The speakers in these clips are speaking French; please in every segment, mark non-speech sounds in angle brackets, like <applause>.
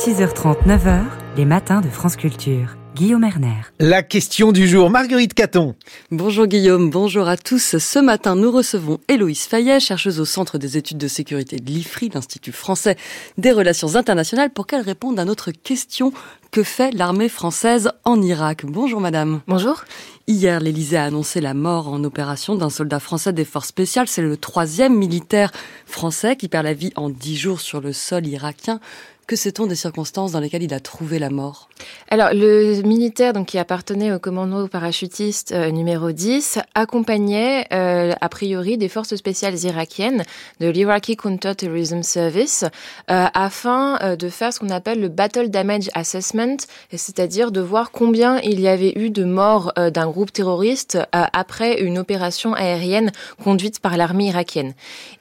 6h30, 9h, les matins de France Culture. Guillaume Erner. La question du jour, Marguerite Caton. Bonjour Guillaume, bonjour à tous. Ce matin, nous recevons Héloïse Fayet, chercheuse au Centre des études de sécurité de l'IFRI, l'Institut français des relations internationales, pour qu'elle réponde à notre question que fait l'armée française en Irak Bonjour madame. Bonjour. Hier, l'Élysée a annoncé la mort en opération d'un soldat français des forces spéciales. C'est le troisième militaire français qui perd la vie en dix jours sur le sol irakien. Que sait-on des circonstances dans lesquelles il a trouvé la mort? Alors, le militaire donc, qui appartenait au commando parachutiste euh, numéro 10 accompagnait, euh, a priori, des forces spéciales irakiennes de l'Iraqi Counter-Terrorism Service euh, afin euh, de faire ce qu'on appelle le Battle Damage Assessment, c'est-à-dire de voir combien il y avait eu de morts euh, d'un groupe terroriste après une opération aérienne conduite par l'armée irakienne.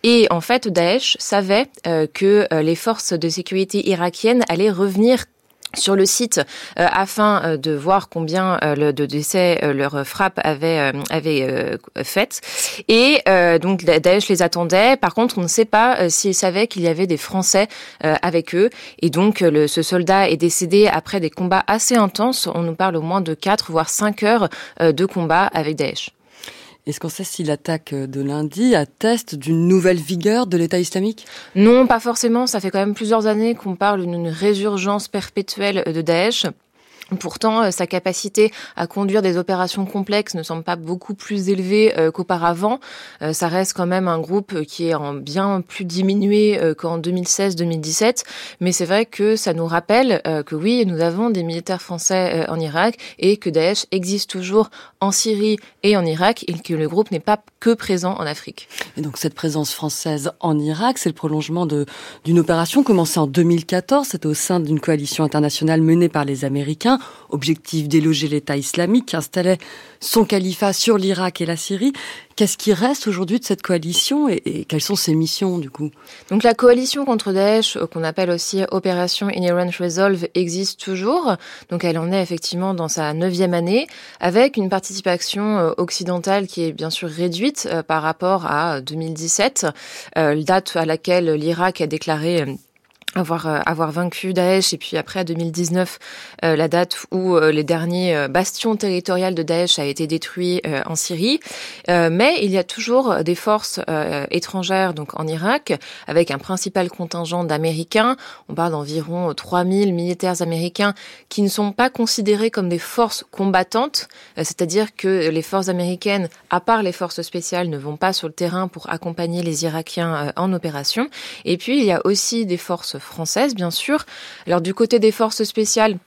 Et en fait, Daesh savait que les forces de sécurité irakiennes irakienne allait revenir sur le site euh, afin euh, de voir combien euh, de décès euh, leur frappe avait euh, avait fait. Et donc Daesh les attendait par contre on ne sait pas s'ils savaient qu'il y avait des Français avec eux. Et donc le, ce soldat est décédé après des combats assez intenses. On nous parle au moins de 4 voire 5 heures de combat avec Daesh est-ce qu'on sait si l'attaque de lundi atteste d'une nouvelle vigueur de l'État islamique? Non, pas forcément. Ça fait quand même plusieurs années qu'on parle d'une résurgence perpétuelle de Daesh. Pourtant, euh, sa capacité à conduire des opérations complexes ne semble pas beaucoup plus élevée euh, qu'auparavant. Euh, ça reste quand même un groupe qui est en bien plus diminué qu'en 2016-2017. Mais c'est vrai que ça nous rappelle que oui, nous avons des militaires français en Irak et que Daesh existe toujours en Syrie et en Irak et que le groupe n'est pas que présent en Afrique. Et donc cette présence française en Irak, c'est le prolongement d'une opération commencée en 2014. C'était au sein d'une coalition internationale menée par les Américains objectif d'éloger l'État islamique qui installait son califat sur l'Irak et la Syrie. Qu'est-ce qui reste aujourd'hui de cette coalition et, et, quelles sont ses missions du coup? Donc la coalition contre Daesh, euh, qu'on appelle aussi Opération Inherent Resolve, existe toujours. Donc elle en est effectivement dans sa neuvième année, avec une participation euh, occidentale qui est bien sûr réduite euh, par rapport à 2017, date à laquelle l'Irak a déclaré avoir euh, avoir vaincu Daesh. Et puis après 2019 euh, la date où euh, les derniers euh, bastions territoriaux de Daesh a été détruit euh, en Syrie. Euh, mais il y a toujours des forces étrangères donc en Irak avec un principal contingent d'américains. On parle d'environ 3000 militaires américains qui ne sont pas considérés comme des forces combattantes. C'est-à-dire que les forces américaines à part les forces spéciales ne vont pas sur le terrain pour accompagner les Irakiens en opération. Et puis il y a aussi des forces française, bien sûr. Alors du côté des forces spéciales,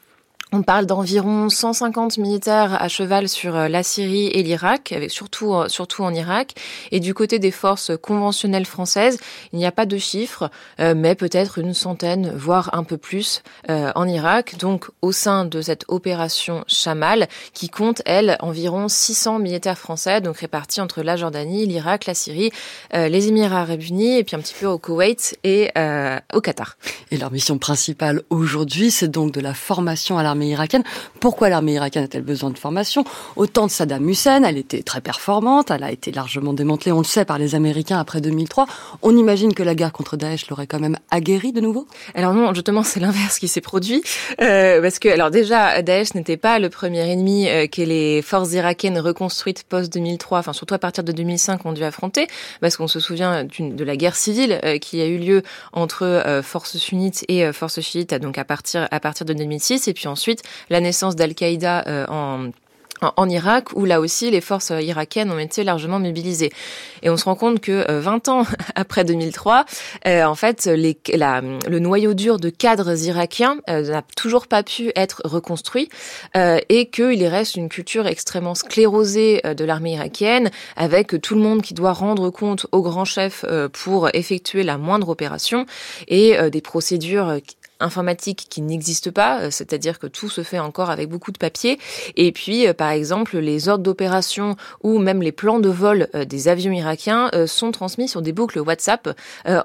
on parle d'environ 150 militaires à cheval sur euh, la Syrie et l'Irak, surtout euh, surtout en Irak. Et du côté des forces conventionnelles françaises, il n'y a pas de chiffres, euh, mais peut-être une centaine, voire un peu plus en Irak. Donc au sein de cette opération Chamal, qui compte elle environ 600 militaires français, donc répartis entre la Jordanie, l'Irak, la Syrie, les Émirats Arabes Unis et puis un petit peu au Koweït et au Qatar. Et leur mission principale aujourd'hui, c'est donc de la formation à l'armée l'armée irakienne. Pourquoi l'armée irakienne a-t-elle besoin de formation? Autant de Saddam Hussein, elle était très performante, elle a été largement démantelée, on le sait, par les Américains après 2003. On imagine que la guerre contre Daesh l'aurait quand même aguerri de nouveau? Alors non, justement, c'est l'inverse qui s'est produit. Euh, parce que, alors déjà, Daesh n'était pas le premier ennemi euh, que les forces irakiennes reconstruites post-2003, enfin surtout à partir de 2005, ont dû affronter, parce qu'on se souvient de la guerre civile euh, qui a eu lieu entre euh, forces sunnites et forces chiites, donc à partir, à partir de 2006, et puis ensuite la naissance d'Al-Qaïda euh, en Irak, où là aussi les forces irakiennes ont été largement mobilisées. Et on se rend compte que 20 euh, ans <laughs> après 2003, euh, en fait, le noyau dur de cadres irakiens euh, n'a toujours pas pu être reconstruit euh, et qu'il reste une culture extrêmement sclérosée euh, de l'armée irakienne, avec tout le monde qui doit rendre compte au grand chef euh, pour effectuer la moindre opération et euh, des procédures informatique qui n'existe pas, euh, c'est-à-dire que tout se fait encore avec beaucoup de papier. Et puis, euh, par exemple, les ordres d'opération ou même les plans de vol euh, des avions irakiens sont transmis sur des boucles WhatsApp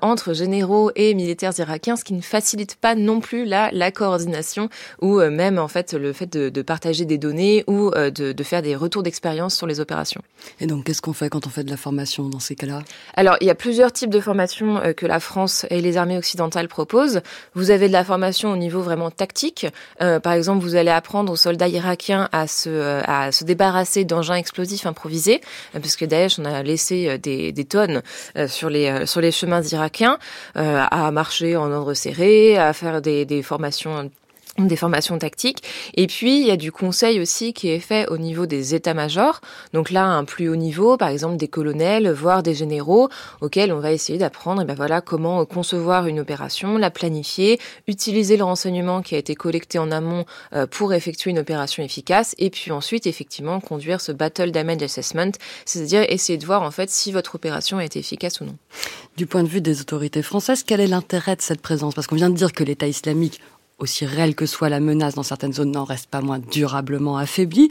entre généraux et militaires irakiens, ce qui ne facilite pas non plus la, la coordination ou même en fait le fait de, de partager des données ou de, de faire des retours d'expérience sur les opérations. Et donc, qu'est-ce qu'on fait quand on fait de la formation dans ces cas-là? Alors, il y a plusieurs types de formations que la France et les armées occidentales proposent. Vous avez de la formation au niveau vraiment tactique. par exemple, vous allez apprendre aux soldats irakiens à se, à se débarrasser d'engins explosifs improvisés, parce que Daesh on a laissé des, des tonnes sur les sur les chemins irakiens, à marcher en ordre serré, à faire des, des formations des formations tactiques. Et puis, il y a du conseil aussi qui est fait au niveau des états-majors. Donc là, un plus haut niveau, par exemple des colonels, voire des généraux, auxquels on va essayer d'apprendre, et eh ben voilà, comment concevoir une opération, la planifier, utiliser le renseignement qui a été collecté en amont euh, pour effectuer une opération efficace, et puis ensuite, effectivement, conduire ce battle damage assessment, c'est-à-dire essayer de voir, en fait, si votre opération a été efficace ou non. Du point de vue des autorités françaises, quel est l'intérêt de cette présence? Parce qu'on vient de dire que l'État islamique aussi réelle que soit la menace dans certaines zones, n'en reste pas moins durablement affaibli.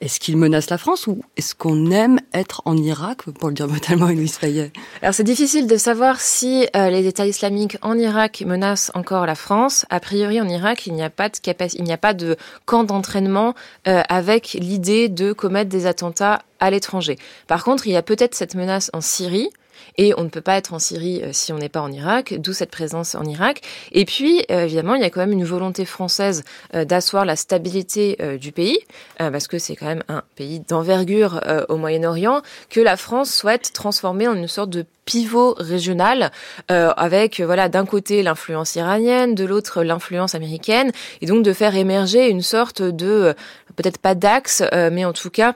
Est-ce qu'il menace la France ou est-ce qu'on aime être en Irak, pour le dire brutalement, Louise Fayet? Alors c'est difficile de savoir si euh, les États islamiques en Irak menacent encore la France. A priori, en Irak, il n'y a pas de il n'y a pas de camp d'entraînement euh, avec l'idée de commettre des attentats à l'étranger. Par contre, il y a peut-être cette menace en Syrie. Et on ne peut pas être en Syrie euh, si on n'est pas en Irak, d'où cette présence en Irak. Et puis, euh, évidemment, il y a quand même une volonté française euh, d'asseoir la stabilité du pays, parce que c'est quand même un pays d'envergure au Moyen-Orient, que la France souhaite transformer en une sorte de pivot régional avec voilà d'un côté l'influence iranienne, de l'autre l'influence américaine et donc de faire émerger une sorte de peut-être pas d'axe mais en tout cas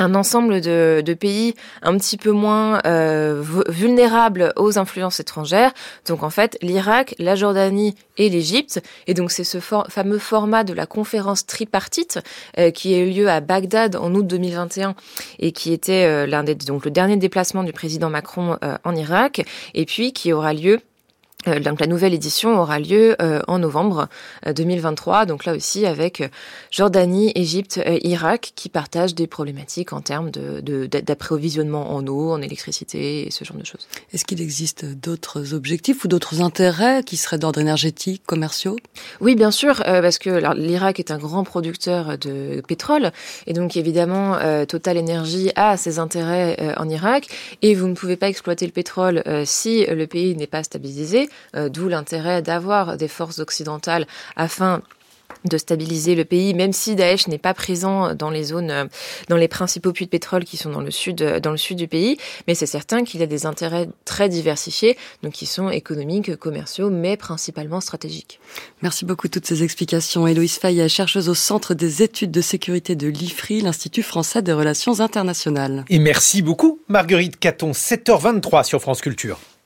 un ensemble de, de, pays un petit peu moins euh, vulnérables aux influences étrangères. Donc en fait, l'Irak, la Jordanie et l'Égypte. Et donc c'est ce fameux format de la conférence tripartite euh, qui a eu lieu à Bagdad en août 2021 et qui était euh, l'un des donc le dernier déplacement du président Macron euh, en Irak et puis qui aura lieu donc la nouvelle édition aura lieu euh, en novembre 2023, euh, donc là aussi avec Jordanie, Égypte, Irak qui partagent des problématiques en termes d'approvisionnement de, en eau, en électricité et ce genre de choses. Est-ce qu'il existe d'autres objectifs ou d'autres intérêts qui seraient d'ordre énergétique, commerciaux? Oui, bien sûr, parce que l'Irak est un grand producteur de pétrole et donc évidemment Total Energy a ses intérêts en Irak et vous ne pouvez pas exploiter le pétrole si le pays n'est pas stabilisé. Euh, d'où l'intérêt d'avoir des forces occidentales afin de stabiliser le pays, même si Daesh n'est pas présent dans les zones, euh, dans les principaux puits de pétrole qui sont dans le sud, euh, dans le sud du pays. Mais c'est certain qu'il y a des intérêts très diversifiés, donc qui sont économiques, commerciaux, mais principalement stratégiques. Merci beaucoup de toutes ces explications. Héloïse Fayet, chercheuse au Centre des études de sécurité de l'IFRI, l'Institut français des relations internationales. Et merci beaucoup, Marguerite Caton, 7h23 sur France Culture.